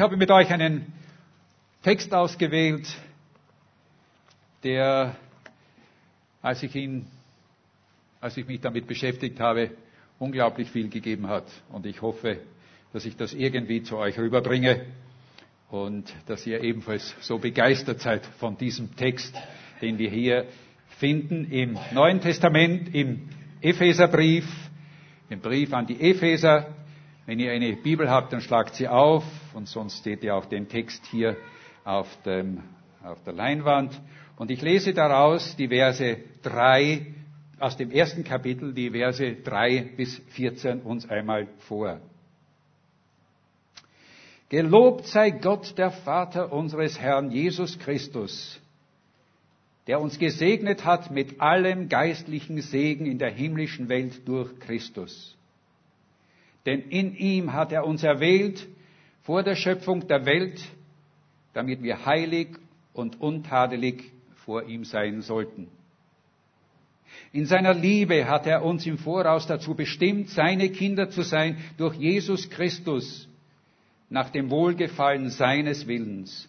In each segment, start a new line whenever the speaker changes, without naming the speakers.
Ich habe mit euch einen Text ausgewählt, der, als ich ihn, als ich mich damit beschäftigt habe, unglaublich viel gegeben hat. Und ich hoffe, dass ich das irgendwie zu euch rüberbringe und dass ihr ebenfalls so begeistert seid von diesem Text, den wir hier finden im Neuen Testament, im Epheserbrief, im Brief an die Epheser. Wenn ihr eine Bibel habt, dann schlagt sie auf und sonst seht ihr auch den Text hier auf, dem, auf der Leinwand. Und ich lese daraus die Verse 3 aus dem ersten Kapitel, die Verse 3 bis 14 uns einmal vor. Gelobt sei Gott, der Vater unseres Herrn Jesus Christus, der uns gesegnet hat mit allem geistlichen Segen in der himmlischen Welt durch Christus. Denn in ihm hat er uns erwählt vor der Schöpfung der Welt, damit wir heilig und untadelig vor ihm sein sollten. In seiner Liebe hat er uns im Voraus dazu bestimmt, seine Kinder zu sein durch Jesus Christus, nach dem Wohlgefallen seines Willens,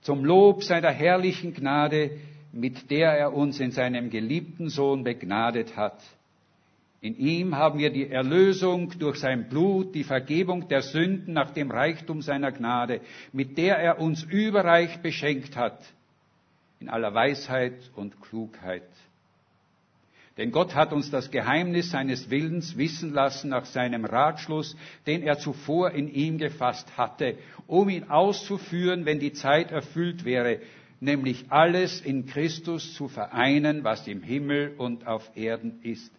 zum Lob seiner herrlichen Gnade, mit der er uns in seinem geliebten Sohn begnadet hat. In ihm haben wir die Erlösung durch sein Blut, die Vergebung der Sünden nach dem Reichtum seiner Gnade, mit der er uns überreich beschenkt hat, in aller Weisheit und Klugheit. Denn Gott hat uns das Geheimnis seines Willens wissen lassen nach seinem Ratschluss, den er zuvor in ihm gefasst hatte, um ihn auszuführen, wenn die Zeit erfüllt wäre, nämlich alles in Christus zu vereinen, was im Himmel und auf Erden ist.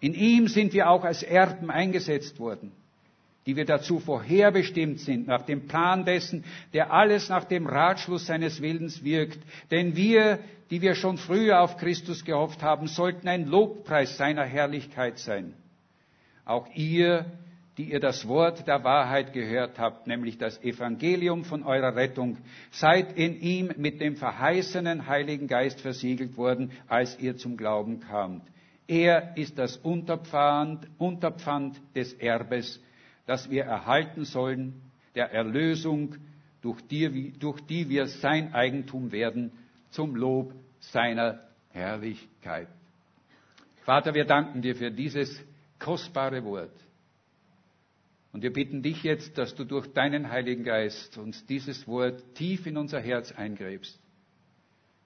In ihm sind wir auch als Erben eingesetzt worden die wir dazu vorherbestimmt sind, nach dem Plan dessen, der alles nach dem Ratschluss seines Willens wirkt. Denn wir, die wir schon früher auf Christus gehofft haben, sollten ein Lobpreis seiner Herrlichkeit sein. Auch ihr, die ihr das Wort der Wahrheit gehört habt, nämlich das Evangelium von eurer Rettung, seid in ihm mit dem verheißenen Heiligen Geist versiegelt worden, als ihr zum Glauben kamt. Er ist das Unterpfand, Unterpfand des Erbes, das wir erhalten sollen, der Erlösung, durch die, durch die wir sein Eigentum werden, zum Lob seiner Herrlichkeit. Vater, wir danken dir für dieses kostbare Wort. Und wir bitten dich jetzt, dass du durch deinen Heiligen Geist uns dieses Wort tief in unser Herz eingräbst,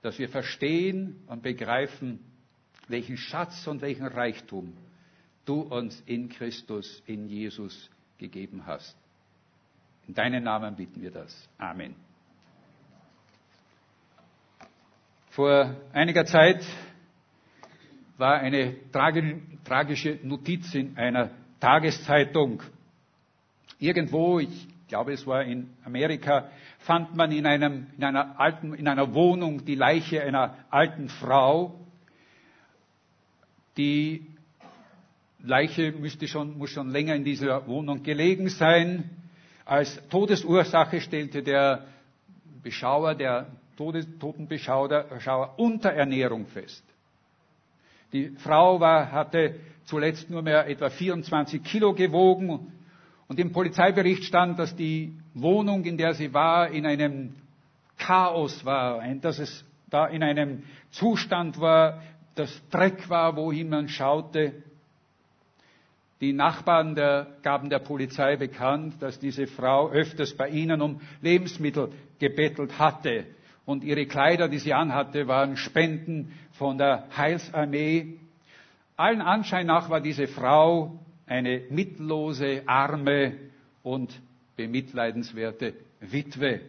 dass wir verstehen und begreifen, welchen Schatz und welchen Reichtum du uns in Christus, in Jesus gegeben hast. In deinem Namen bitten wir das. Amen. Vor einiger Zeit war eine tragische Notiz in einer Tageszeitung. Irgendwo, ich glaube es war in Amerika, fand man in, einem, in, einer, alten, in einer Wohnung die Leiche einer alten Frau, die Leiche müsste schon, muss schon länger in dieser Wohnung gelegen sein. Als Todesursache stellte der Beschauer, der Todes Totenbeschauer Unterernährung fest. Die Frau war, hatte zuletzt nur mehr etwa 24 Kilo gewogen und im Polizeibericht stand, dass die Wohnung, in der sie war, in einem Chaos war, dass es da in einem Zustand war, das Dreck war, wohin man schaute. Die Nachbarn der, gaben der Polizei bekannt, dass diese Frau öfters bei ihnen um Lebensmittel gebettelt hatte. Und ihre Kleider, die sie anhatte, waren Spenden von der Heilsarmee. Allen Anschein nach war diese Frau eine mittellose, arme und bemitleidenswerte Witwe.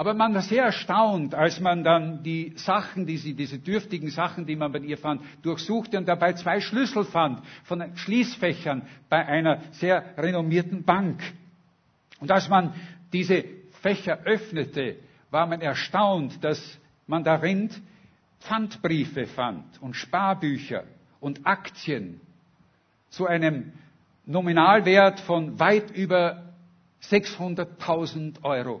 Aber man war sehr erstaunt, als man dann die Sachen, die sie, diese dürftigen Sachen, die man bei ihr fand, durchsuchte und dabei zwei Schlüssel fand von Schließfächern bei einer sehr renommierten Bank. Und als man diese Fächer öffnete, war man erstaunt, dass man darin Pfandbriefe fand und Sparbücher und Aktien zu einem Nominalwert von weit über 600.000 Euro.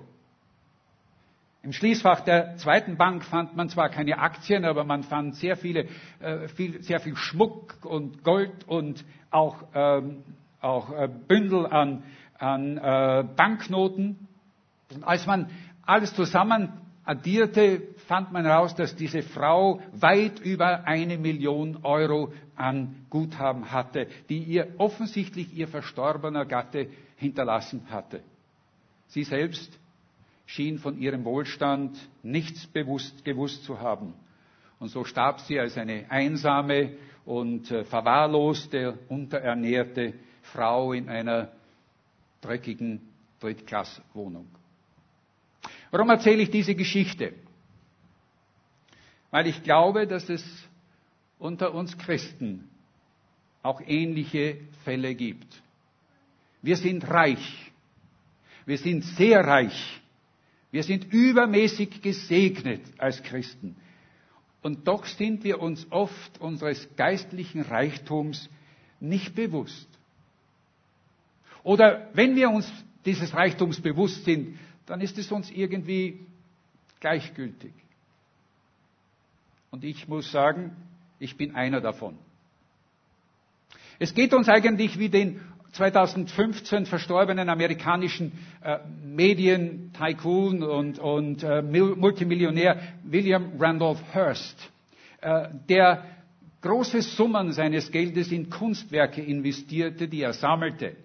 Im Schließfach der zweiten Bank fand man zwar keine Aktien, aber man fand sehr, viele, äh, viel, sehr viel Schmuck und Gold und auch, ähm, auch äh, Bündel an, an äh, Banknoten. Und als man alles zusammen addierte, fand man heraus, dass diese Frau weit über eine Million Euro an Guthaben hatte, die ihr offensichtlich ihr verstorbener Gatte hinterlassen hatte. Sie selbst schien von ihrem Wohlstand nichts bewusst gewusst zu haben. Und so starb sie als eine einsame und äh, verwahrloste, unterernährte Frau in einer dreckigen Drittklasswohnung. Warum erzähle ich diese Geschichte? Weil ich glaube, dass es unter uns Christen auch ähnliche Fälle gibt. Wir sind reich. Wir sind sehr reich. Wir sind übermäßig gesegnet als Christen. Und doch sind wir uns oft unseres geistlichen Reichtums nicht bewusst. Oder wenn wir uns dieses Reichtums bewusst sind, dann ist es uns irgendwie gleichgültig. Und ich muss sagen, ich bin einer davon. Es geht uns eigentlich wie den 2015 verstorbenen amerikanischen äh, Medien-Tycoon und, und äh, Multimillionär William Randolph Hearst, äh, der große Summen seines Geldes in Kunstwerke investierte, die er sammelte.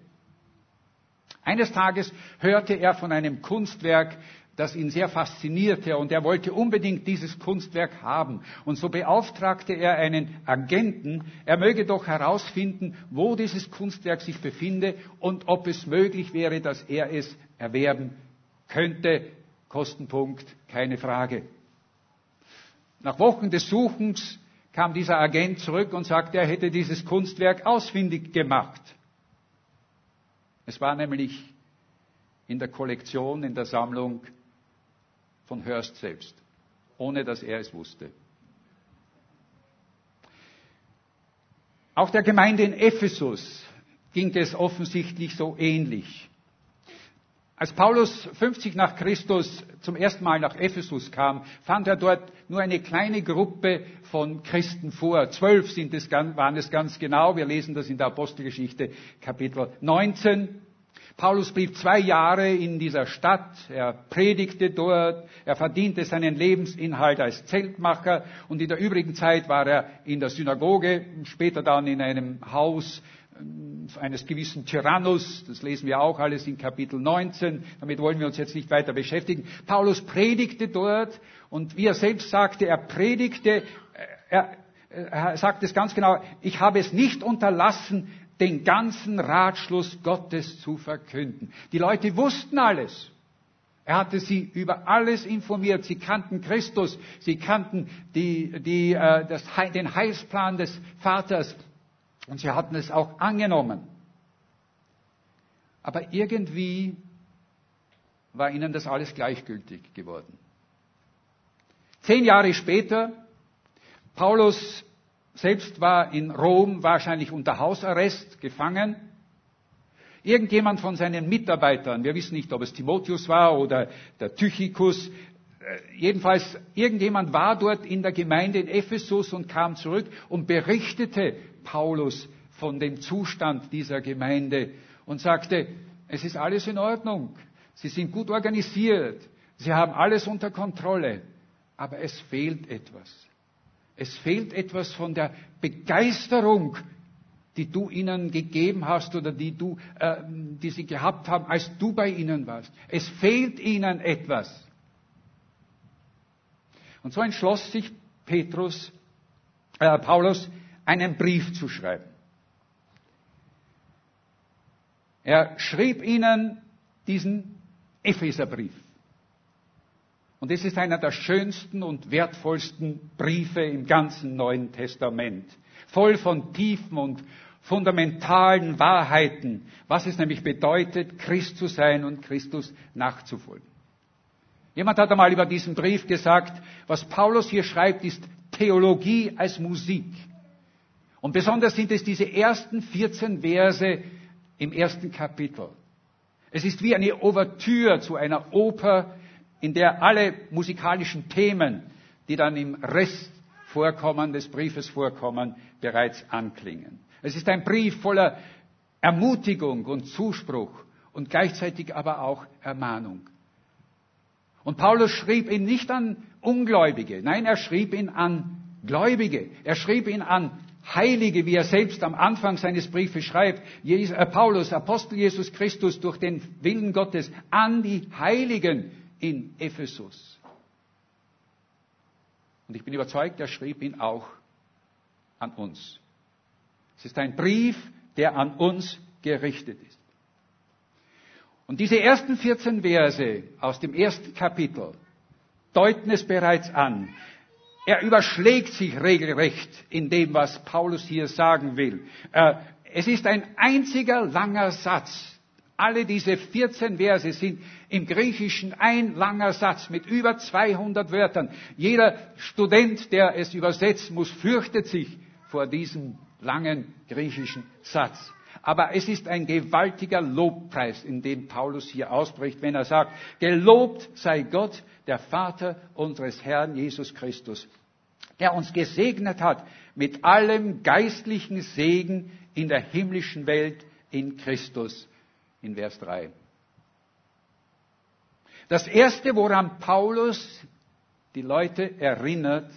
Eines Tages hörte er von einem Kunstwerk, das ihn sehr faszinierte und er wollte unbedingt dieses Kunstwerk haben. Und so beauftragte er einen Agenten, er möge doch herausfinden, wo dieses Kunstwerk sich befinde und ob es möglich wäre, dass er es erwerben könnte. Kostenpunkt, keine Frage. Nach Wochen des Suchens kam dieser Agent zurück und sagte, er hätte dieses Kunstwerk ausfindig gemacht. Es war nämlich in der Kollektion, in der Sammlung von Hörst selbst, ohne dass er es wusste. Auch der Gemeinde in Ephesus ging es offensichtlich so ähnlich. Als Paulus 50 nach Christus zum ersten Mal nach Ephesus kam, fand er dort nur eine kleine Gruppe von Christen vor. Zwölf sind es, waren es ganz genau. Wir lesen das in der Apostelgeschichte Kapitel 19. Paulus blieb zwei Jahre in dieser Stadt, er predigte dort, er verdiente seinen Lebensinhalt als Zeltmacher. Und in der übrigen Zeit war er in der Synagoge, später dann in einem Haus äh, eines gewissen Tyrannus, das lesen wir auch alles in Kapitel 19, damit wollen wir uns jetzt nicht weiter beschäftigen. Paulus predigte dort. Und wie er selbst sagte, er predigte, äh, er, er sagt es ganz genau, ich habe es nicht unterlassen, den ganzen Ratschluss Gottes zu verkünden. Die Leute wussten alles. Er hatte sie über alles informiert. Sie kannten Christus, sie kannten die, die, äh, das, den Heilsplan des Vaters und sie hatten es auch angenommen. Aber irgendwie war ihnen das alles gleichgültig geworden. Zehn Jahre später, Paulus selbst war in Rom wahrscheinlich unter Hausarrest gefangen. Irgendjemand von seinen Mitarbeitern, wir wissen nicht, ob es Timotheus war oder der Tychikus, äh, jedenfalls irgendjemand war dort in der Gemeinde in Ephesus und kam zurück und berichtete Paulus von dem Zustand dieser Gemeinde und sagte, es ist alles in Ordnung, sie sind gut organisiert, sie haben alles unter Kontrolle, aber es fehlt etwas. Es fehlt etwas von der Begeisterung, die du ihnen gegeben hast oder die, du, äh, die sie gehabt haben, als du bei ihnen warst. Es fehlt ihnen etwas. Und so entschloss sich Petrus, äh, Paulus, einen Brief zu schreiben. Er schrieb ihnen diesen Epheserbrief. Und es ist einer der schönsten und wertvollsten Briefe im ganzen Neuen Testament. Voll von tiefen und fundamentalen Wahrheiten, was es nämlich bedeutet, Christ zu sein und Christus nachzufolgen. Jemand hat einmal über diesen Brief gesagt, was Paulus hier schreibt, ist Theologie als Musik. Und besonders sind es diese ersten 14 Verse im ersten Kapitel. Es ist wie eine Ouvertüre zu einer Oper, in der alle musikalischen Themen, die dann im Rest vorkommen, des Briefes vorkommen, bereits anklingen. Es ist ein Brief voller Ermutigung und Zuspruch und gleichzeitig aber auch Ermahnung. Und Paulus schrieb ihn nicht an Ungläubige, nein, er schrieb ihn an Gläubige. Er schrieb ihn an Heilige, wie er selbst am Anfang seines Briefes schreibt, äh, Paulus, Apostel Jesus Christus, durch den Willen Gottes an die Heiligen in Ephesus. Und ich bin überzeugt, er schrieb ihn auch an uns. Es ist ein Brief, der an uns gerichtet ist. Und diese ersten 14 Verse aus dem ersten Kapitel deuten es bereits an. Er überschlägt sich regelrecht in dem, was Paulus hier sagen will. Äh, es ist ein einziger langer Satz. Alle diese 14 Verse sind im Griechischen ein langer Satz mit über 200 Wörtern. Jeder Student, der es übersetzt, muss fürchtet sich vor diesem langen griechischen Satz. Aber es ist ein gewaltiger Lobpreis, in dem Paulus hier ausbricht, wenn er sagt, gelobt sei Gott, der Vater unseres Herrn Jesus Christus, der uns gesegnet hat mit allem geistlichen Segen in der himmlischen Welt in Christus, in Vers 3. Das erste, woran Paulus die Leute erinnert,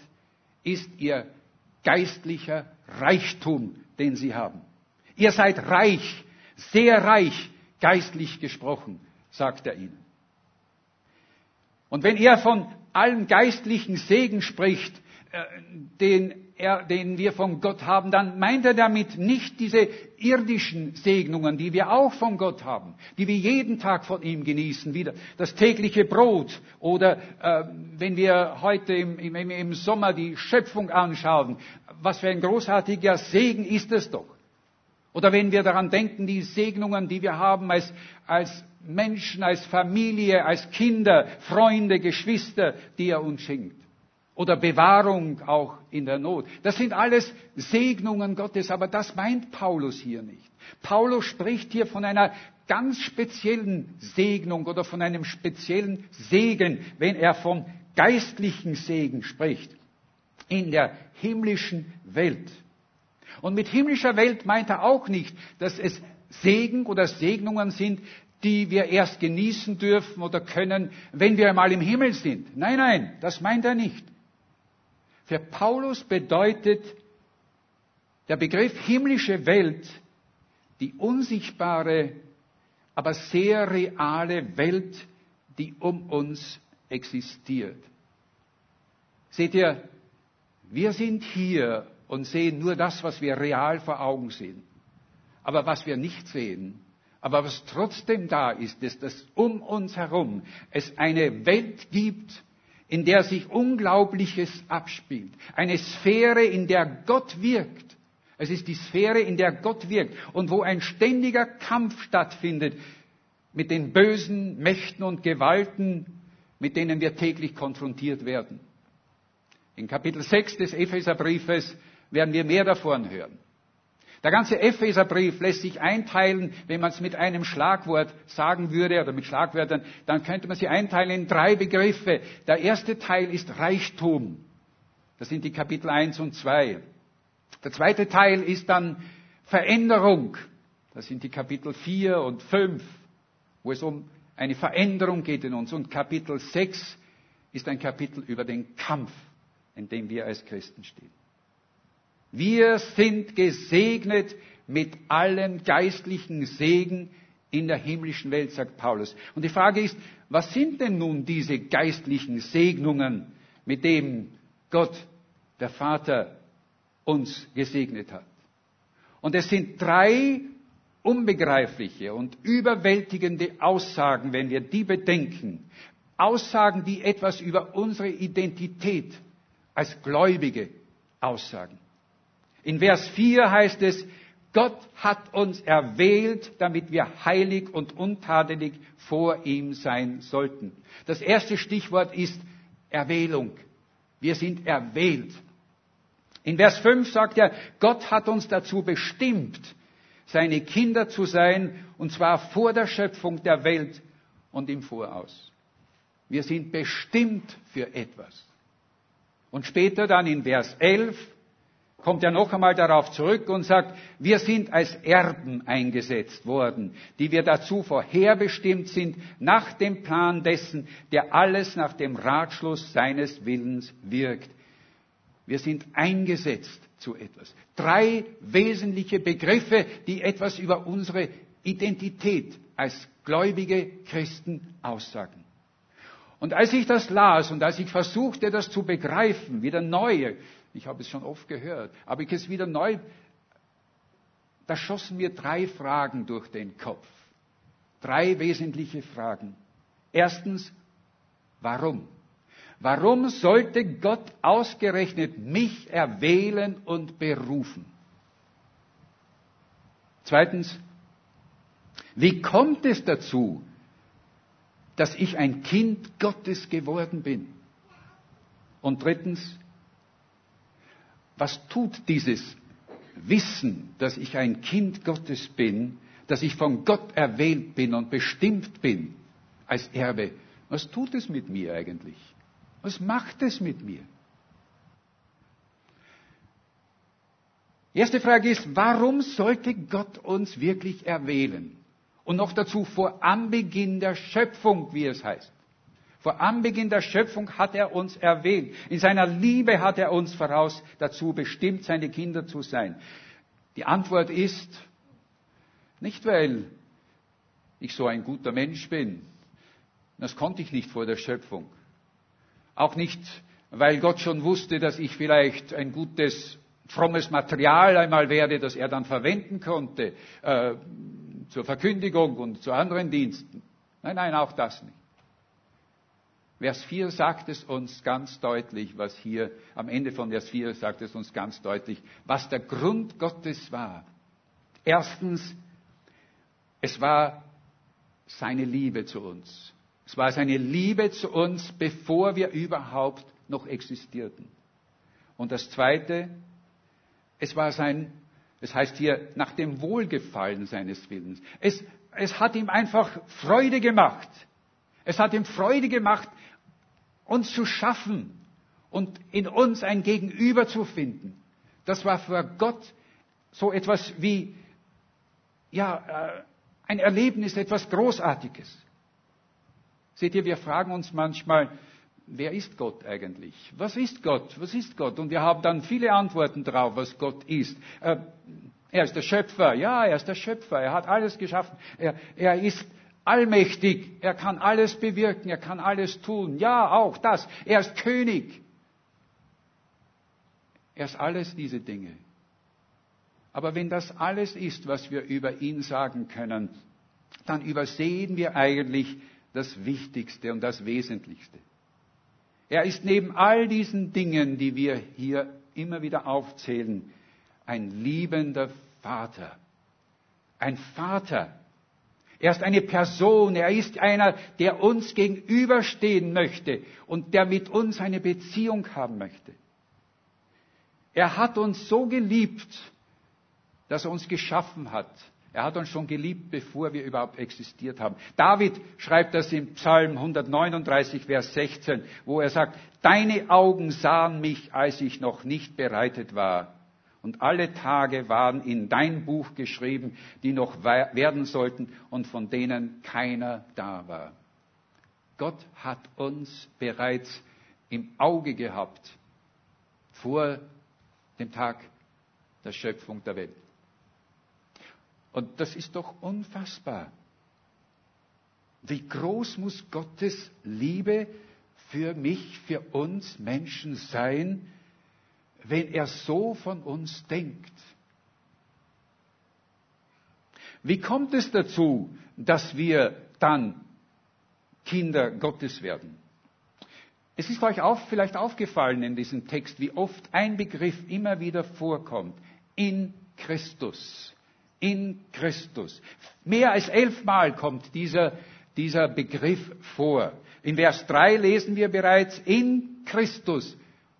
ist ihr geistlicher Reichtum, den sie haben. Ihr seid reich, sehr reich, geistlich gesprochen, sagt er ihnen. Und wenn er von allem geistlichen Segen spricht, äh, den, er, den wir von Gott haben, dann meint er damit nicht diese irdischen Segnungen, die wir auch von Gott haben, die wir jeden Tag von ihm genießen, wie das tägliche Brot oder äh, wenn wir heute im, im, im Sommer die Schöpfung anschauen, was für ein großartiger Segen ist es doch. Oder wenn wir daran denken, die Segnungen, die wir haben als, als Menschen, als Familie, als Kinder, Freunde, Geschwister, die er uns schenkt. Oder Bewahrung auch in der Not. Das sind alles Segnungen Gottes, aber das meint Paulus hier nicht. Paulus spricht hier von einer ganz speziellen Segnung oder von einem speziellen Segen, wenn er vom geistlichen Segen spricht in der himmlischen Welt. Und mit himmlischer Welt meint er auch nicht, dass es Segen oder Segnungen sind, die wir erst genießen dürfen oder können, wenn wir einmal im Himmel sind. Nein, nein, das meint er nicht. Für Paulus bedeutet der Begriff himmlische Welt die unsichtbare, aber sehr reale Welt, die um uns existiert. Seht ihr, wir sind hier und sehen nur das, was wir real vor Augen sehen. Aber was wir nicht sehen, aber was trotzdem da ist, ist, dass um uns herum es eine Welt gibt, in der sich Unglaubliches abspielt. Eine Sphäre, in der Gott wirkt. Es ist die Sphäre, in der Gott wirkt und wo ein ständiger Kampf stattfindet mit den bösen Mächten und Gewalten, mit denen wir täglich konfrontiert werden. In Kapitel 6 des Epheserbriefes werden wir mehr davon hören. Der ganze Epheserbrief lässt sich einteilen, wenn man es mit einem Schlagwort sagen würde oder mit Schlagwörtern, dann könnte man sie einteilen in drei Begriffe. Der erste Teil ist Reichtum. Das sind die Kapitel 1 und 2. Der zweite Teil ist dann Veränderung. Das sind die Kapitel 4 und 5, wo es um eine Veränderung geht in uns. Und Kapitel 6 ist ein Kapitel über den Kampf, in dem wir als Christen stehen. Wir sind gesegnet mit allem geistlichen Segen in der himmlischen Welt, sagt Paulus. Und die Frage ist, was sind denn nun diese geistlichen Segnungen, mit denen Gott, der Vater, uns gesegnet hat? Und es sind drei unbegreifliche und überwältigende Aussagen, wenn wir die bedenken. Aussagen, die etwas über unsere Identität als Gläubige aussagen. In Vers 4 heißt es, Gott hat uns erwählt, damit wir heilig und untadelig vor ihm sein sollten. Das erste Stichwort ist Erwählung. Wir sind erwählt. In Vers 5 sagt er, Gott hat uns dazu bestimmt, seine Kinder zu sein, und zwar vor der Schöpfung der Welt und im Voraus. Wir sind bestimmt für etwas. Und später dann in Vers 11, kommt er noch einmal darauf zurück und sagt, wir sind als Erben eingesetzt worden, die wir dazu vorherbestimmt sind, nach dem Plan dessen, der alles nach dem Ratschluss seines Willens wirkt. Wir sind eingesetzt zu etwas. Drei wesentliche Begriffe, die etwas über unsere Identität als gläubige Christen aussagen. Und als ich das las und als ich versuchte, das zu begreifen, wieder neu, ich habe es schon oft gehört, aber ich es wieder neu, da schossen mir drei Fragen durch den Kopf. Drei wesentliche Fragen. Erstens, warum? Warum sollte Gott ausgerechnet mich erwählen und berufen? Zweitens, wie kommt es dazu, dass ich ein Kind Gottes geworden bin? Und drittens, was tut dieses Wissen, dass ich ein Kind Gottes bin, dass ich von Gott erwählt bin und bestimmt bin als Erbe? Was tut es mit mir eigentlich? Was macht es mit mir? Erste Frage ist, warum sollte Gott uns wirklich erwählen? Und noch dazu vor Anbeginn der Schöpfung, wie es heißt. Vor Anbeginn der Schöpfung hat er uns erwählt. In seiner Liebe hat er uns voraus dazu bestimmt, seine Kinder zu sein. Die Antwort ist, nicht weil ich so ein guter Mensch bin, das konnte ich nicht vor der Schöpfung. Auch nicht, weil Gott schon wusste, dass ich vielleicht ein gutes, frommes Material einmal werde, das er dann verwenden konnte äh, zur Verkündigung und zu anderen Diensten. Nein, nein, auch das nicht. Vers 4 sagt es uns ganz deutlich, was hier am Ende von Vers 4 sagt es uns ganz deutlich, was der Grund Gottes war. Erstens, es war seine Liebe zu uns. Es war seine Liebe zu uns, bevor wir überhaupt noch existierten. Und das Zweite, es war sein, es heißt hier, nach dem Wohlgefallen seines Willens. Es, es hat ihm einfach Freude gemacht. Es hat ihm Freude gemacht, uns zu schaffen und in uns ein Gegenüber zu finden. Das war für Gott so etwas wie, ja, äh, ein Erlebnis, etwas Großartiges. Seht ihr, wir fragen uns manchmal, wer ist Gott eigentlich? Was ist Gott? Was ist Gott? Und wir haben dann viele Antworten darauf, was Gott ist. Äh, er ist der Schöpfer. Ja, er ist der Schöpfer. Er hat alles geschaffen. Er, er ist allmächtig. Er kann alles bewirken. Er kann alles tun. Ja, auch das. Er ist König. Er ist alles diese Dinge. Aber wenn das alles ist, was wir über ihn sagen können, dann übersehen wir eigentlich das Wichtigste und das Wesentlichste. Er ist neben all diesen Dingen, die wir hier immer wieder aufzählen, ein liebender Vater. Ein Vater. Er ist eine Person, er ist einer, der uns gegenüberstehen möchte und der mit uns eine Beziehung haben möchte. Er hat uns so geliebt, dass er uns geschaffen hat, er hat uns schon geliebt, bevor wir überhaupt existiert haben. David schreibt das im Psalm 139, Vers 16, wo er sagt, Deine Augen sahen mich, als ich noch nicht bereitet war. Und alle Tage waren in dein Buch geschrieben, die noch werden sollten und von denen keiner da war. Gott hat uns bereits im Auge gehabt vor dem Tag der Schöpfung der Welt. Und das ist doch unfassbar. Wie groß muss Gottes Liebe für mich, für uns Menschen sein, wenn er so von uns denkt? Wie kommt es dazu, dass wir dann Kinder Gottes werden? Es ist euch auch vielleicht aufgefallen in diesem Text, wie oft ein Begriff immer wieder vorkommt. In Christus in Christus. Mehr als elfmal kommt dieser, dieser Begriff vor. In Vers 3 lesen wir bereits, in Christus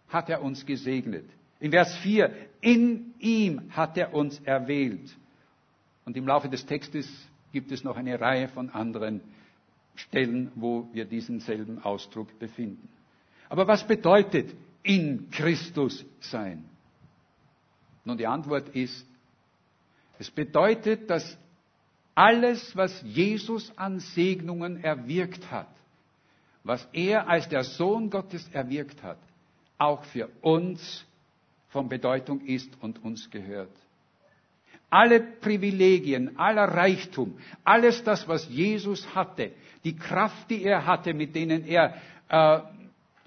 hat er uns gesegnet. In Vers 4, in ihm hat er uns erwählt. Und im Laufe des Textes gibt es noch eine Reihe von anderen Stellen, wo wir diesen selben Ausdruck befinden. Aber was bedeutet in Christus sein? Nun, die Antwort ist, es bedeutet, dass alles, was Jesus an Segnungen erwirkt hat, was er als der Sohn Gottes erwirkt hat, auch für uns von Bedeutung ist und uns gehört. Alle Privilegien, aller Reichtum, alles das, was Jesus hatte, die Kraft, die er hatte, mit denen er äh,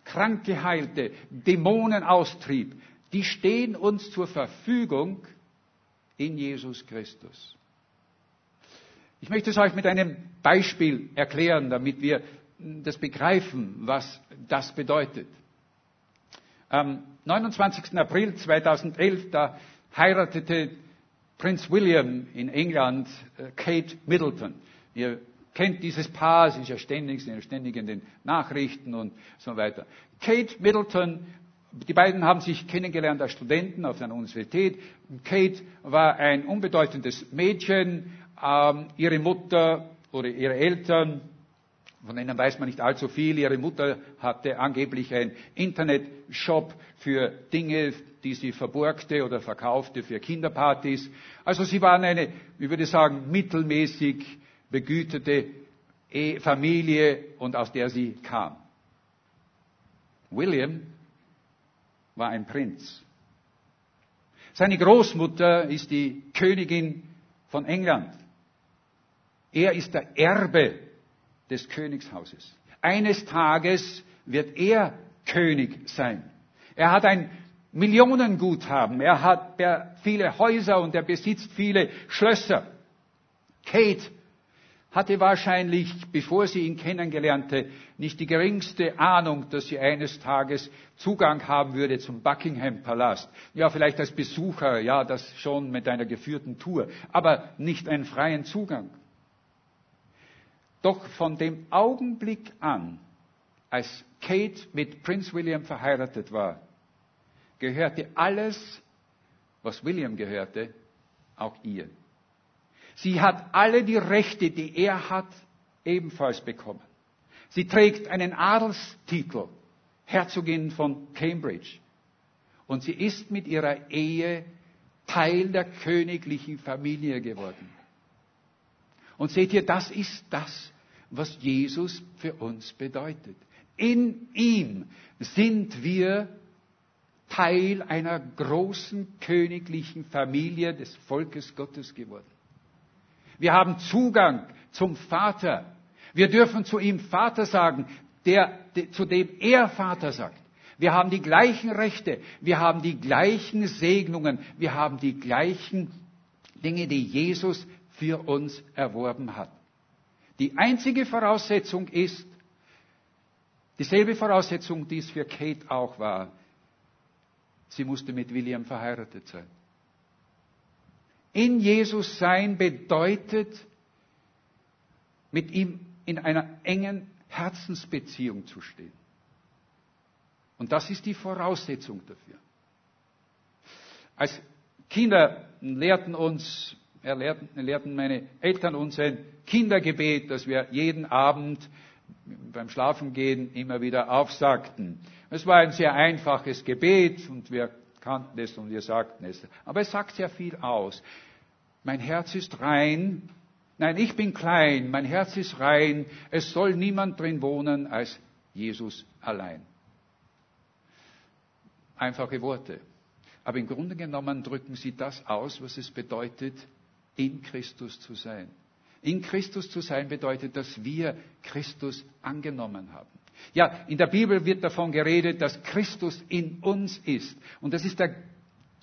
Kranke heilte, Dämonen austrieb, die stehen uns zur Verfügung in Jesus Christus. Ich möchte es euch mit einem Beispiel erklären, damit wir das begreifen, was das bedeutet. Am 29. April 2011, da heiratete Prinz William in England äh, Kate Middleton. Ihr kennt dieses Paar, sie ist ja ständig, sind ja ständig in den Nachrichten und so weiter. Kate Middleton, die beiden haben sich kennengelernt als Studenten auf einer Universität. Kate war ein unbedeutendes Mädchen, ähm, ihre Mutter oder ihre Eltern, von denen weiß man nicht allzu viel. Ihre Mutter hatte angeblich einen Internetshop für Dinge, die sie verborgte oder verkaufte für Kinderpartys. Also sie waren eine, ich würde sagen, mittelmäßig begütete e- Familie und aus der sie kam. William war ein Prinz. Seine Großmutter ist die Königin von England. Er ist der Erbe des Königshauses. Eines Tages wird er König sein. Er hat ein Millionenguthaben, er hat viele Häuser und er besitzt viele Schlösser. Kate hatte wahrscheinlich, bevor sie ihn kennengelernte, nicht die geringste Ahnung, dass sie eines Tages Zugang haben würde zum Buckingham Palast. Ja, vielleicht als Besucher, ja, das schon mit einer geführten Tour, aber nicht einen freien Zugang. Doch von dem Augenblick an, als Kate mit Prinz William verheiratet war, gehörte alles, was William gehörte, auch ihr. Sie hat alle die Rechte, die er hat, ebenfalls bekommen. Sie trägt einen Adelstitel, Herzogin von Cambridge. Und sie ist mit ihrer Ehe Teil der königlichen Familie geworden. Und seht ihr, das ist das, was Jesus für uns bedeutet. In ihm sind wir Teil einer großen königlichen Familie des Volkes Gottes geworden. Wir haben Zugang zum Vater. Wir dürfen zu ihm Vater sagen, der, zu dem er Vater sagt. Wir haben die gleichen Rechte, wir haben die gleichen Segnungen, wir haben die gleichen Dinge, die Jesus für uns erworben hat. Die einzige Voraussetzung ist, dieselbe Voraussetzung, die es für Kate auch war. Sie musste mit William verheiratet sein. In Jesus sein bedeutet, mit ihm in einer engen Herzensbeziehung zu stehen. Und das ist die Voraussetzung dafür. Als Kinder lehrten uns, lehrten meine Eltern uns ein Kindergebet, das wir jeden Abend beim Schlafengehen immer wieder aufsagten. Es war ein sehr einfaches Gebet und wir kannten es und wir sagten es. Aber es sagt sehr viel aus. Mein Herz ist rein. Nein, ich bin klein. Mein Herz ist rein. Es soll niemand drin wohnen als Jesus allein. Einfache Worte. Aber im Grunde genommen drücken sie das aus, was es bedeutet, in Christus zu sein. In Christus zu sein bedeutet, dass wir Christus angenommen haben. Ja, in der Bibel wird davon geredet, dass Christus in uns ist. Und das ist, der,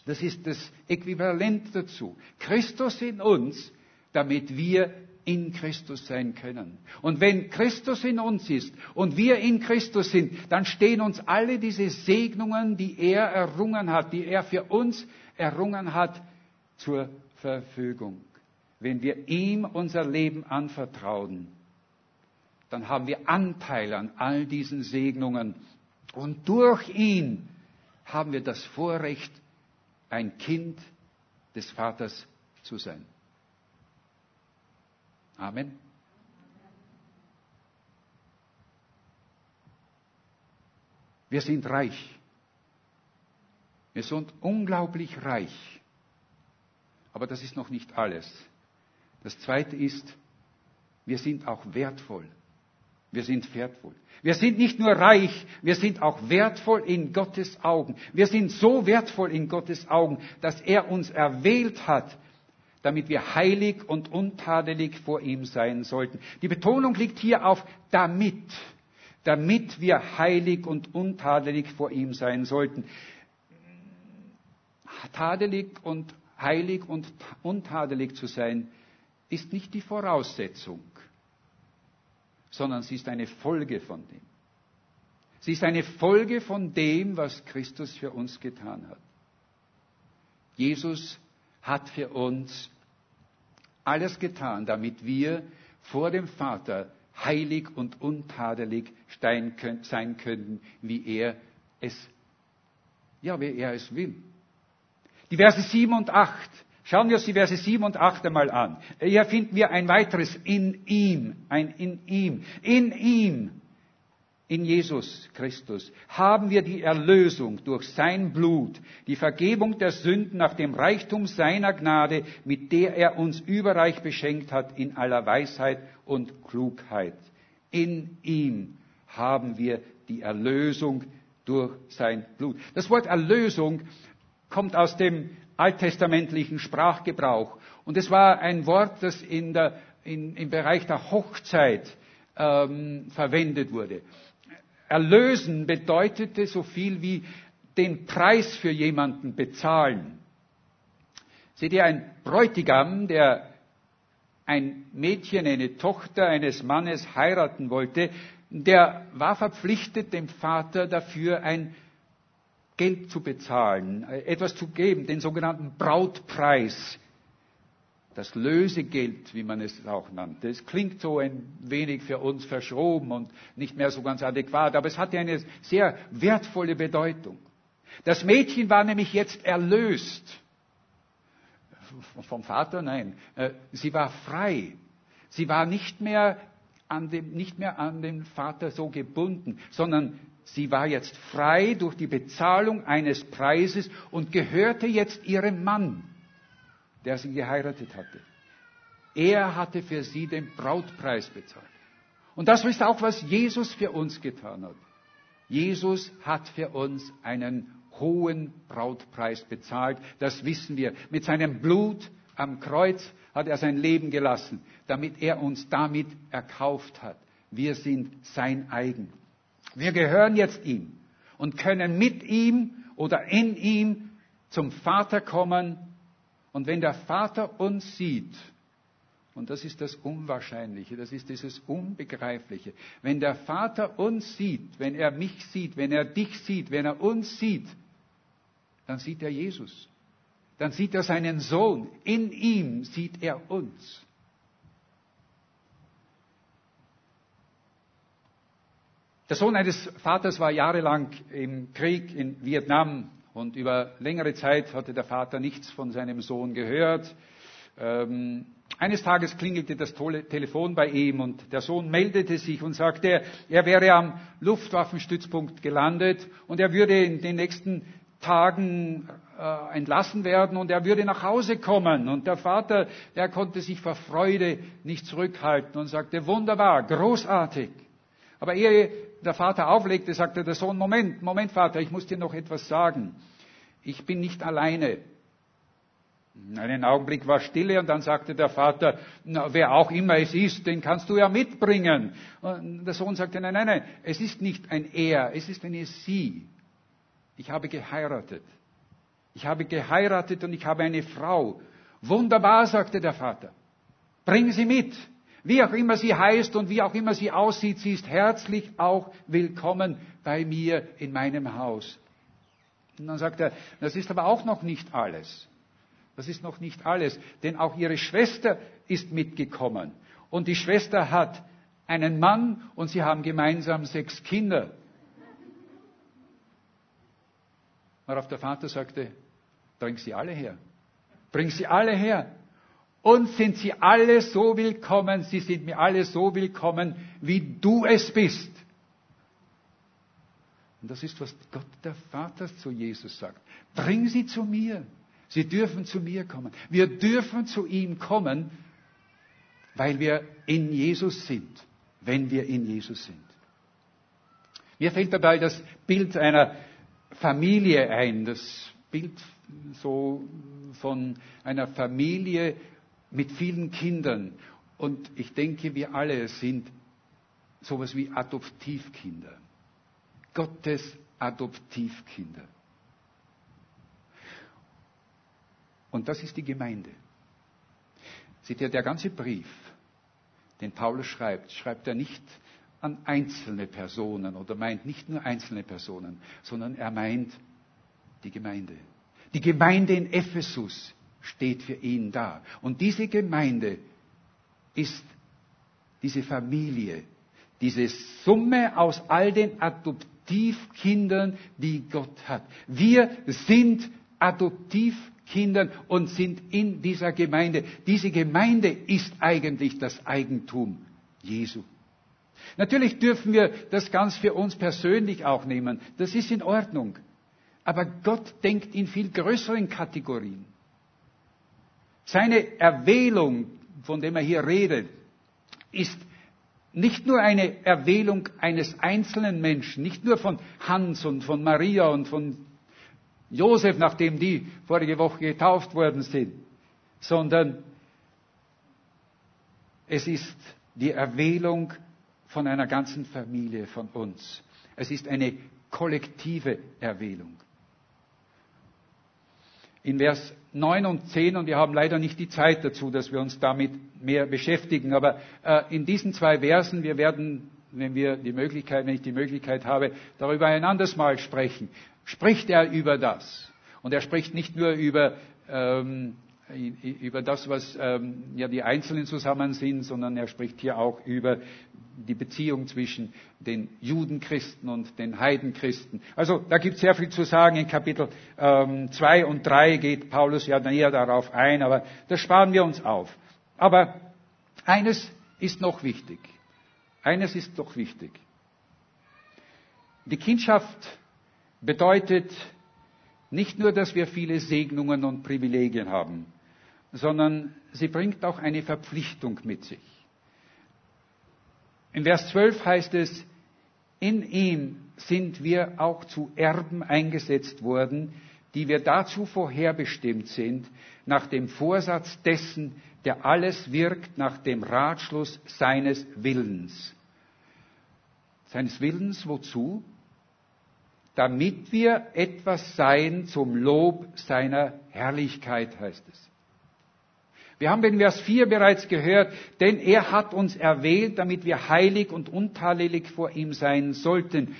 das, ist das Äquivalent dazu. Christus in uns, damit wir in Christus sein können. Und wenn Christus in uns ist und wir in Christus sind, dann stehen uns alle diese Segnungen, die er errungen hat, die er für uns errungen hat, zur Verfügung. Wenn wir ihm unser Leben anvertrauen dann haben wir Anteil an all diesen Segnungen. Und durch ihn haben wir das Vorrecht, ein Kind des Vaters zu sein. Amen. Wir sind reich. Wir sind unglaublich reich Aber das ist noch nicht alles. Das Zweite ist, wir sind auch wertvoll. Wir sind wertvoll. Wir sind nicht nur reich, wir sind auch wertvoll in Gottes Augen. Wir sind so wertvoll in Gottes Augen, dass er uns erwählt hat, damit wir heilig und untadelig vor ihm sein sollten. Die Betonung liegt hier auf damit, damit wir heilig und untadelig vor ihm sein sollten. Tadelig und heilig und untadelig zu sein, ist nicht die Voraussetzung sondern sie ist eine Folge von dem. Sie ist eine Folge von dem, was Christus für uns getan hat. Jesus hat für uns alles getan, damit wir vor dem Vater heilig und untadelig sein können, wie er es, ja, wie er es will. Die Verse 7 und 8 Schauen wir uns die Verse 7 und 8 einmal an. Hier finden wir ein weiteres in ihm, ein in ihm. In ihm, in Jesus Christus, haben wir die Erlösung durch sein Blut, die Vergebung der Sünden nach dem Reichtum seiner Gnade, mit der er uns überreich beschenkt hat in aller Weisheit und Klugheit. In ihm haben wir die Erlösung durch sein Blut. Das Wort Erlösung kommt aus dem alttestamentlichen Sprachgebrauch. Und es war ein Wort, das in der, in, im Bereich der Hochzeit ähm, verwendet wurde. Erlösen bedeutete so viel wie den Preis für jemanden bezahlen. Seht ihr, ein Bräutigam, der ein Mädchen, eine Tochter eines Mannes heiraten wollte, der war verpflichtet, dem Vater dafür ein Geld zu bezahlen, äh, etwas zu geben, den sogenannten Brautpreis. Das Lösegeld, wie man es auch nannte. Es klingt so ein wenig für uns verschroben und nicht mehr so ganz adäquat, aber es hatte eine sehr wertvolle Bedeutung. Das Mädchen war nämlich jetzt erlöst. Vom Vater? Nein. Äh, sie war frei. Sie war nicht mehr an dem, nicht mehr an den Vater so gebunden, sondern Sie war jetzt frei durch die Bezahlung eines Preises und gehörte jetzt ihrem Mann, der sie geheiratet hatte. Er hatte für sie den Brautpreis bezahlt. Und das ist auch, was Jesus für uns getan hat. Jesus hat für uns einen hohen Brautpreis bezahlt. Das wissen wir. Mit seinem Blut am Kreuz hat er sein Leben gelassen, damit er uns damit erkauft hat. Wir sind sein eigen. Wir gehören jetzt ihm und können mit ihm oder in ihm zum Vater kommen. Und wenn der Vater uns sieht, und das ist das Unwahrscheinliche, das ist dieses Unbegreifliche, wenn der Vater uns sieht, wenn er mich sieht, wenn er dich sieht, wenn er uns sieht, dann sieht er Jesus. Dann sieht er seinen Sohn. In ihm sieht er uns. Der Sohn eines Vaters war jahrelang im Krieg in Vietnam und über längere Zeit hatte der Vater nichts von seinem Sohn gehört. Ähm, eines Tages klingelte das Telefon bei ihm und der Sohn meldete sich und sagte, er wäre am Luftwaffenstützpunkt gelandet und er würde in den nächsten Tagen äh, entlassen werden und er würde nach Hause kommen. Und der Vater, der konnte sich vor Freude nicht zurückhalten und sagte, wunderbar, großartig. Aber ehe der Vater auflegte, sagte der Sohn, Moment, Moment, Vater, ich muss dir noch etwas sagen. Ich bin nicht alleine. Einen Augenblick war Stille und dann sagte der Vater, na, wer auch immer es ist, den kannst du ja mitbringen. Und der Sohn sagte, nein, nein, nein, es ist nicht ein Er, es ist eine Sie. Ich habe geheiratet. Ich habe geheiratet und ich habe eine Frau. Wunderbar, sagte der Vater. Bring sie mit. Wie auch immer sie heißt und wie auch immer sie aussieht, sie ist herzlich auch willkommen bei mir in meinem Haus. Und dann sagt er, das ist aber auch noch nicht alles. Das ist noch nicht alles, denn auch ihre Schwester ist mitgekommen. Und die Schwester hat einen Mann und sie haben gemeinsam sechs Kinder. Worauf der Vater sagte, bring sie alle her. Bring sie alle her. Und sind sie alle so willkommen, sie sind mir alle so willkommen, wie du es bist. Und das ist, was Gott der Vater zu Jesus sagt. Bring sie zu mir. Sie dürfen zu mir kommen. Wir dürfen zu ihm kommen, weil wir in Jesus sind, wenn wir in Jesus sind. Mir fällt dabei das Bild einer Familie ein, das Bild so von einer Familie mit vielen Kindern. Und ich denke, wir alle sind sowas wie Adoptivkinder. Gottes Adoptivkinder. Und das ist die Gemeinde. Seht ihr, der ganze Brief, den Paulus schreibt, schreibt er nicht an einzelne Personen oder meint nicht nur einzelne Personen, sondern er meint die Gemeinde. Die Gemeinde in Ephesus steht für ihn da. Und diese Gemeinde ist diese Familie, diese Summe aus all den Adoptivkindern, die Gott hat. Wir sind Adoptivkinder und sind in dieser Gemeinde. Diese Gemeinde ist eigentlich das Eigentum Jesu. Natürlich dürfen wir das ganz für uns persönlich auch nehmen. Das ist in Ordnung. Aber Gott denkt in viel größeren Kategorien. Seine Erwählung, von dem er hier redet, ist nicht nur eine Erwählung eines einzelnen Menschen, nicht nur von Hans und von Maria und von Josef, nachdem die vorige Woche getauft worden sind, sondern es ist die Erwählung von einer ganzen Familie von uns. Es ist eine kollektive Erwählung. In Vers 9 und 10, und wir haben leider nicht die Zeit dazu, dass wir uns damit mehr beschäftigen, aber äh, in diesen zwei Versen, wir werden, wenn wir die Möglichkeit, wenn ich die Möglichkeit habe, darüber ein anderes Mal sprechen, spricht er über das. Und er spricht nicht nur über ähm, über das, was ähm, ja die Einzelnen zusammen sind, sondern er spricht hier auch über die Beziehung zwischen den Judenchristen und den Heidenchristen. Also da gibt es sehr viel zu sagen. In Kapitel 2 ähm, und 3 geht Paulus ja näher darauf ein, aber das sparen wir uns auf. Aber eines ist noch wichtig. Eines ist doch wichtig. Die Kindschaft bedeutet nicht nur, dass wir viele Segnungen und Privilegien haben, sondern sie bringt auch eine Verpflichtung mit sich. In Vers 12 heißt es, in ihm sind wir auch zu Erben eingesetzt worden, die wir dazu vorherbestimmt sind, nach dem Vorsatz dessen, der alles wirkt nach dem Ratschluss seines Willens. Seines Willens wozu? Damit wir etwas seien zum Lob seiner Herrlichkeit, heißt es. Wir haben in Vers 4 bereits gehört, denn er hat uns erwählt, damit wir heilig und untadelig vor ihm sein sollten.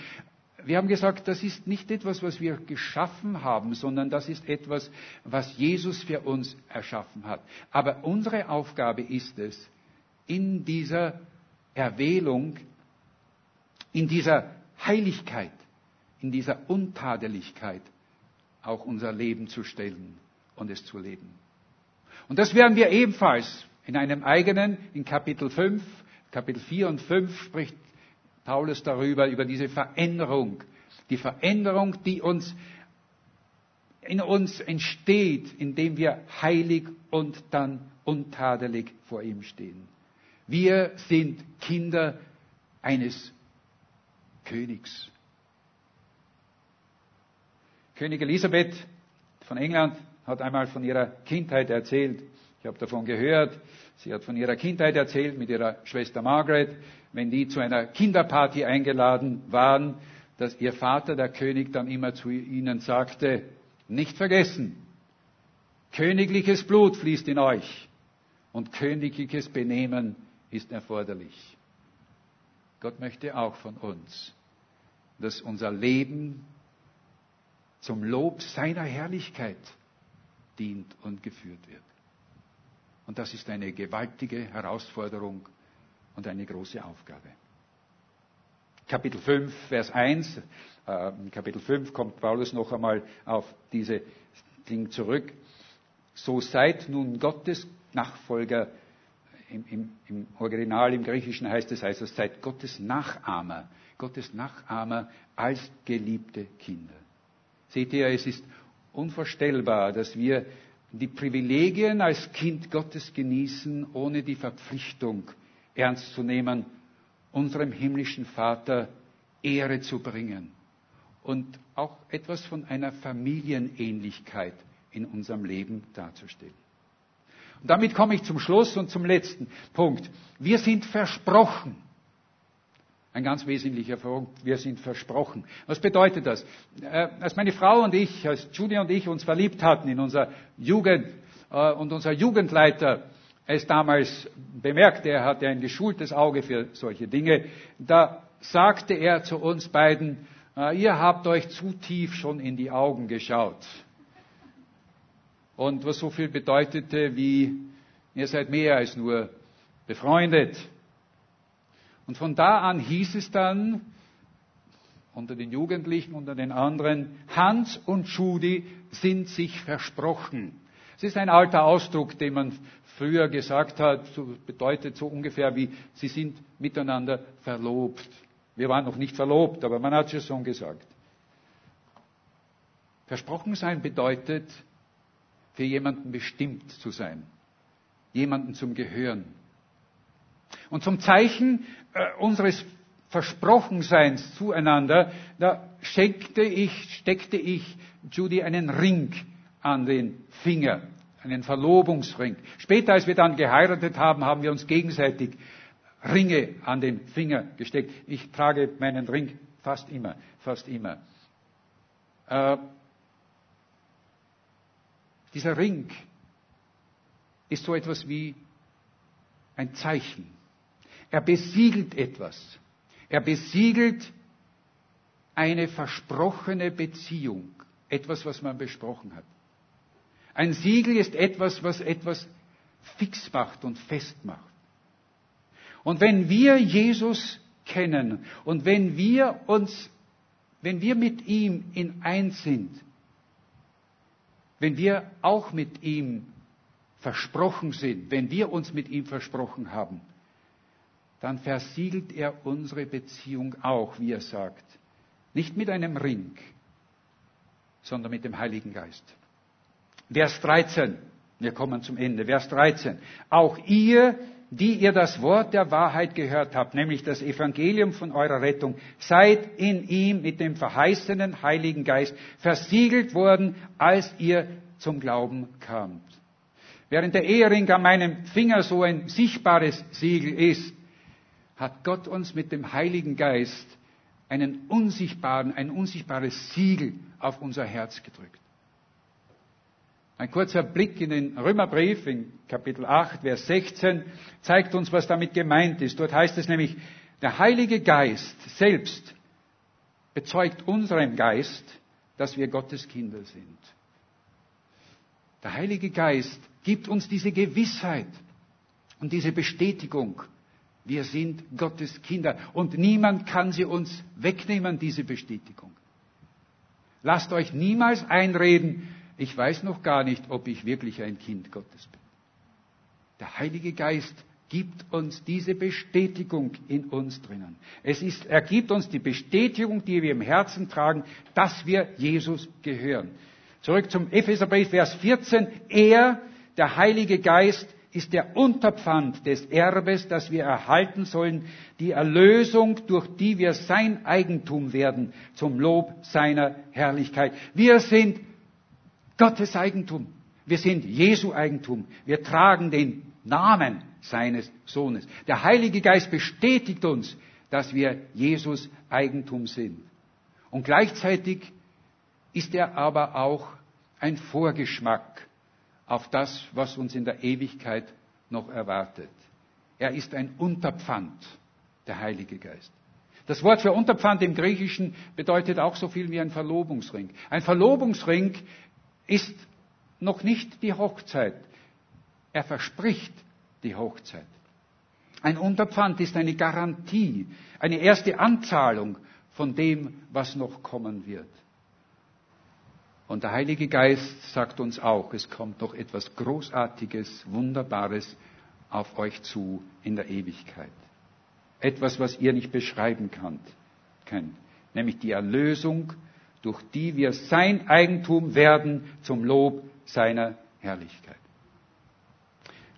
Wir haben gesagt, das ist nicht etwas, was wir geschaffen haben, sondern das ist etwas, was Jesus für uns erschaffen hat. Aber unsere Aufgabe ist es, in dieser Erwählung, in dieser Heiligkeit, in dieser Untadeligkeit auch unser Leben zu stellen und es zu leben. Und das werden wir ebenfalls in einem eigenen, in Kapitel 5, Kapitel 4 und 5 spricht Paulus darüber, über diese Veränderung. Die Veränderung, die uns in uns entsteht, indem wir heilig und dann untadelig vor ihm stehen. Wir sind Kinder eines Königs. König Elisabeth von England hat einmal von ihrer Kindheit erzählt. Ich habe davon gehört. Sie hat von ihrer Kindheit erzählt mit ihrer Schwester Margaret, wenn die zu einer Kinderparty eingeladen waren, dass ihr Vater, der König, dann immer zu ihnen sagte, nicht vergessen, königliches Blut fließt in euch und königliches Benehmen ist erforderlich. Gott möchte auch von uns, dass unser Leben zum Lob seiner Herrlichkeit dient und geführt wird. Und das ist eine gewaltige Herausforderung und eine große Aufgabe. Kapitel 5, Vers 1, äh, Kapitel 5 kommt Paulus noch einmal auf diese Ding zurück. So seid nun Gottes Nachfolger, im, im, im Original, im Griechischen heißt es also, seid Gottes Nachahmer, Gottes Nachahmer als geliebte Kinder. Seht ihr, es ist unvorstellbar, dass wir die Privilegien als Kind Gottes genießen, ohne die Verpflichtung ernst zu nehmen, unserem himmlischen Vater Ehre zu bringen und auch etwas von einer Familienähnlichkeit in unserem Leben darzustellen. Und damit komme ich zum Schluss und zum letzten Punkt. Wir sind versprochen. Ein ganz wesentlicher Punkt, wir sind versprochen. Was bedeutet das? Äh, als meine Frau und ich, als Judy und ich uns verliebt hatten in unserer Jugend äh, und unser Jugendleiter es damals bemerkte, er hatte ein geschultes Auge für solche Dinge, da sagte er zu uns beiden, äh, ihr habt euch zu tief schon in die Augen geschaut. Und was so viel bedeutete wie, ihr seid mehr als nur befreundet. Und von da an hieß es dann, unter den Jugendlichen, unter den anderen, Hans und Judy sind sich versprochen. Es ist ein alter Ausdruck, den man früher gesagt hat, so bedeutet so ungefähr wie, sie sind miteinander verlobt. Wir waren noch nicht verlobt, aber man hat es schon gesagt. Versprochen sein bedeutet, für jemanden bestimmt zu sein, jemanden zum Gehören. Und zum Zeichen äh, unseres Versprochenseins zueinander, da schenkte ich, steckte ich Judy einen Ring an den Finger, einen Verlobungsring. Später, als wir dann geheiratet haben, haben wir uns gegenseitig Ringe an den Finger gesteckt. Ich trage meinen Ring fast immer, fast immer. Äh, dieser Ring ist so etwas wie ein Zeichen. Er besiegelt etwas. Er besiegelt eine versprochene Beziehung. Etwas, was man besprochen hat. Ein Siegel ist etwas, was etwas fix macht und fest macht. Und wenn wir Jesus kennen und wenn wir uns, wenn wir mit ihm in eins sind, wenn wir auch mit ihm versprochen sind, wenn wir uns mit ihm versprochen haben, dann versiegelt er unsere Beziehung auch, wie er sagt. Nicht mit einem Ring, sondern mit dem Heiligen Geist. Vers 13, wir kommen zum Ende, Vers 13. Auch ihr, die ihr das Wort der Wahrheit gehört habt, nämlich das Evangelium von eurer Rettung, seid in ihm mit dem verheißenen Heiligen Geist versiegelt worden, als ihr zum Glauben kamt. Während der Ehering an meinem Finger so ein sichtbares Siegel ist, hat Gott uns mit dem Heiligen Geist einen unsichtbaren, ein unsichtbares Siegel auf unser Herz gedrückt. Ein kurzer Blick in den Römerbrief in Kapitel 8, Vers 16 zeigt uns, was damit gemeint ist. Dort heißt es nämlich, der Heilige Geist selbst bezeugt unserem Geist, dass wir Gottes Kinder sind. Der Heilige Geist gibt uns diese Gewissheit und diese Bestätigung. Wir sind Gottes Kinder und niemand kann sie uns wegnehmen, diese Bestätigung. Lasst euch niemals einreden, ich weiß noch gar nicht, ob ich wirklich ein Kind Gottes bin. Der Heilige Geist gibt uns diese Bestätigung in uns drinnen. Es ist, er gibt uns die Bestätigung, die wir im Herzen tragen, dass wir Jesus gehören. Zurück zum Epheserbrief, Vers 14. Er, der Heilige Geist, ist der Unterpfand des Erbes, das wir erhalten sollen, die Erlösung, durch die wir sein Eigentum werden, zum Lob seiner Herrlichkeit. Wir sind Gottes Eigentum. Wir sind Jesu Eigentum. Wir tragen den Namen seines Sohnes. Der Heilige Geist bestätigt uns, dass wir Jesus Eigentum sind. Und gleichzeitig ist er aber auch ein Vorgeschmack auf das, was uns in der Ewigkeit noch erwartet. Er ist ein Unterpfand, der Heilige Geist. Das Wort für Unterpfand im Griechischen bedeutet auch so viel wie ein Verlobungsring. Ein Verlobungsring ist noch nicht die Hochzeit. Er verspricht die Hochzeit. Ein Unterpfand ist eine Garantie, eine erste Anzahlung von dem, was noch kommen wird. Und der Heilige Geist sagt uns auch, es kommt noch etwas Großartiges, Wunderbares auf euch zu in der Ewigkeit. Etwas, was ihr nicht beschreiben könnt, nämlich die Erlösung, durch die wir sein Eigentum werden zum Lob seiner Herrlichkeit.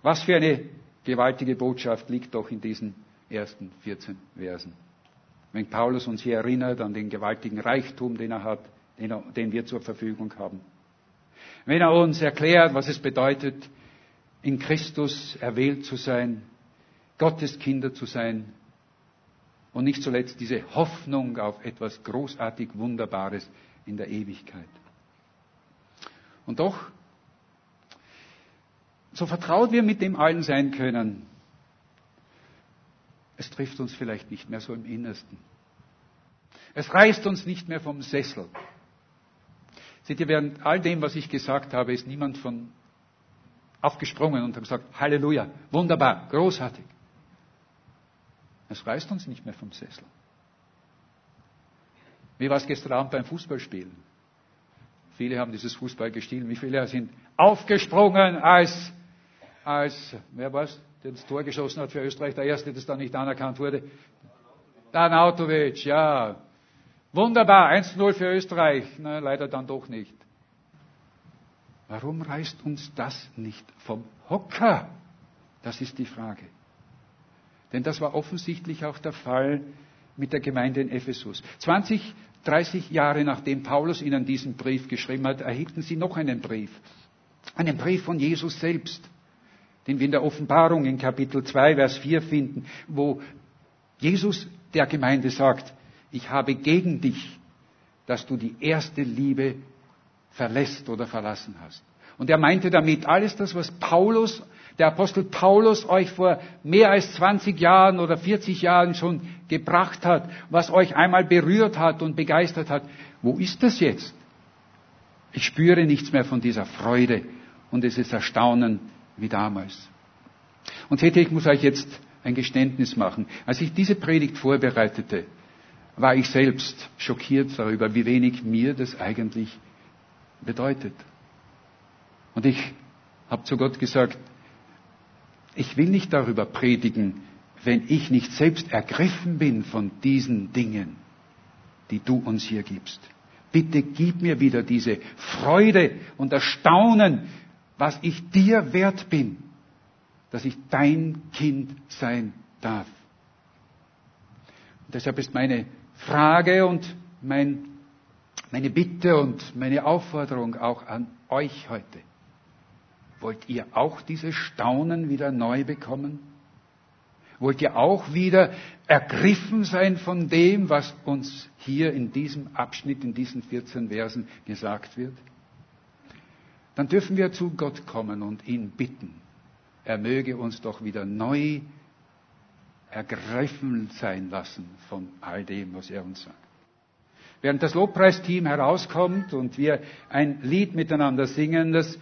Was für eine gewaltige Botschaft liegt doch in diesen ersten 14 Versen. Wenn Paulus uns hier erinnert an den gewaltigen Reichtum, den er hat, den, wir zur Verfügung haben. Wenn er uns erklärt, was es bedeutet, in Christus erwählt zu sein, Gottes Kinder zu sein und nicht zuletzt diese Hoffnung auf etwas großartig Wunderbares in der Ewigkeit. Und doch, so vertraut wir mit dem allen sein können, es trifft uns vielleicht nicht mehr so im Innersten. Es reißt uns nicht mehr vom Sessel. Seht ihr, während all dem, was ich gesagt habe, ist niemand von aufgesprungen und hat gesagt, Halleluja, wunderbar, großartig. Es reißt uns nicht mehr vom Sessel. Wie war es gestern Abend beim Fußballspielen? Viele haben dieses Fußball gestiegen. Wie viele sind aufgesprungen, als, als wer war es, der das Tor geschossen hat für Österreich, der Erste, das dann nicht anerkannt wurde? Dan Autovic, ja. Wunderbar, 1-0 für Österreich. Na, leider dann doch nicht. Warum reißt uns das nicht vom Hocker? Das ist die Frage. Denn das war offensichtlich auch der Fall mit der Gemeinde in Ephesus. 20, 30 Jahre nachdem Paulus ihnen diesen Brief geschrieben hat, erhielten sie noch einen Brief. Einen Brief von Jesus selbst, den wir in der Offenbarung in Kapitel 2, Vers 4 finden, wo Jesus der Gemeinde sagt, ich habe gegen dich, dass du die erste Liebe verlässt oder verlassen hast. Und er meinte damit alles das, was Paulus, der Apostel Paulus euch vor mehr als 20 Jahren oder 40 Jahren schon gebracht hat, was euch einmal berührt hat und begeistert hat. Wo ist das jetzt? Ich spüre nichts mehr von dieser Freude und es ist Erstaunen wie damals. Und ihr, ich muss euch jetzt ein Geständnis machen. Als ich diese Predigt vorbereitete, war ich selbst schockiert darüber, wie wenig mir das eigentlich bedeutet. Und ich habe zu Gott gesagt, ich will nicht darüber predigen, wenn ich nicht selbst ergriffen bin von diesen Dingen, die du uns hier gibst. Bitte gib mir wieder diese Freude und Erstaunen, was ich dir wert bin, dass ich dein Kind sein darf. Und deshalb ist meine Frage und mein, meine Bitte und meine Aufforderung auch an euch heute. Wollt ihr auch dieses Staunen wieder neu bekommen? Wollt ihr auch wieder ergriffen sein von dem, was uns hier in diesem Abschnitt, in diesen 14 Versen gesagt wird? Dann dürfen wir zu Gott kommen und ihn bitten. Er möge uns doch wieder neu ergriffen sein lassen von all dem, was er uns sagt. Während das Lobpreisteam herauskommt und wir ein Lied miteinander singen, das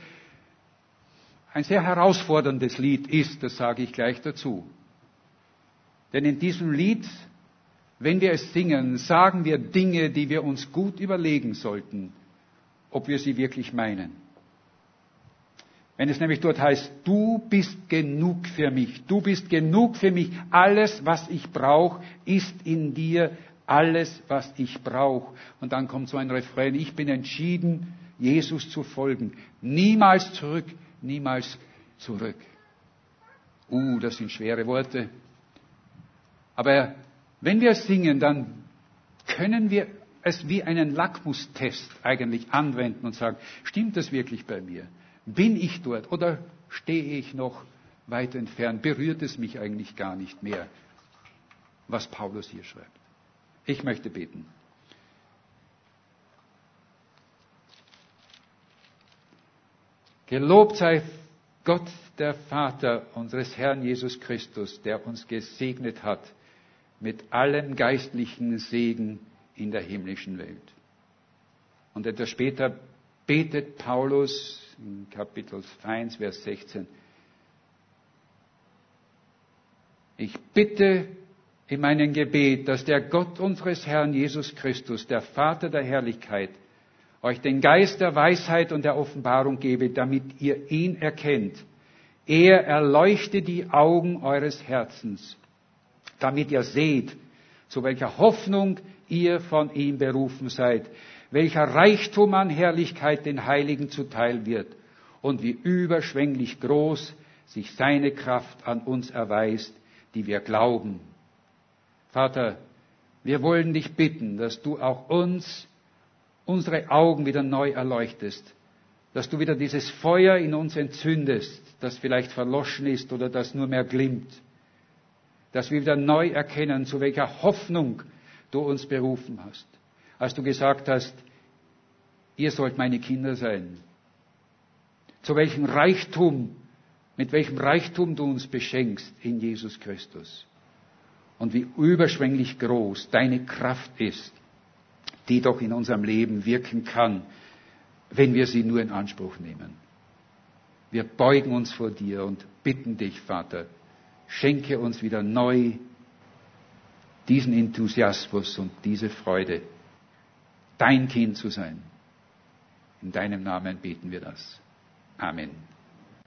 ein sehr herausforderndes Lied ist, das sage ich gleich dazu. Denn in diesem Lied, wenn wir es singen, sagen wir Dinge, die wir uns gut überlegen sollten, ob wir sie wirklich meinen. Wenn es nämlich dort heißt, du bist genug für mich, du bist genug für mich, alles, was ich brauche, ist in dir, alles, was ich brauche. Und dann kommt so ein Refrain, ich bin entschieden, Jesus zu folgen, niemals zurück, niemals zurück. Uh, das sind schwere Worte. Aber wenn wir singen, dann können wir es wie einen Lackmustest eigentlich anwenden und sagen, stimmt das wirklich bei mir? Bin ich dort oder stehe ich noch weit entfernt? Berührt es mich eigentlich gar nicht mehr, was Paulus hier schreibt? Ich möchte beten. Gelobt sei Gott, der Vater unseres Herrn Jesus Christus, der uns gesegnet hat mit allem geistlichen Segen in der himmlischen Welt. Und etwas später betet Paulus in Kapitel 1, Vers 16. Ich bitte in meinem Gebet, dass der Gott unseres Herrn Jesus Christus, der Vater der Herrlichkeit, euch den Geist der Weisheit und der Offenbarung gebe, damit ihr ihn erkennt. Er erleuchte die Augen eures Herzens, damit ihr seht, zu welcher Hoffnung ihr von ihm berufen seid, welcher Reichtum an Herrlichkeit den Heiligen zuteil wird und wie überschwänglich groß sich seine Kraft an uns erweist, die wir glauben. Vater, wir wollen dich bitten, dass du auch uns unsere Augen wieder neu erleuchtest, dass du wieder dieses Feuer in uns entzündest, das vielleicht verloschen ist oder das nur mehr glimmt, dass wir wieder neu erkennen, zu welcher Hoffnung du uns berufen hast. Als du gesagt hast, ihr sollt meine Kinder sein. Zu welchem Reichtum, mit welchem Reichtum du uns beschenkst in Jesus Christus. Und wie überschwänglich groß deine Kraft ist, die doch in unserem Leben wirken kann, wenn wir sie nur in Anspruch nehmen. Wir beugen uns vor dir und bitten dich, Vater, schenke uns wieder neu diesen Enthusiasmus und diese Freude, dein Kind zu sein. In deinem Namen beten wir das. Amen.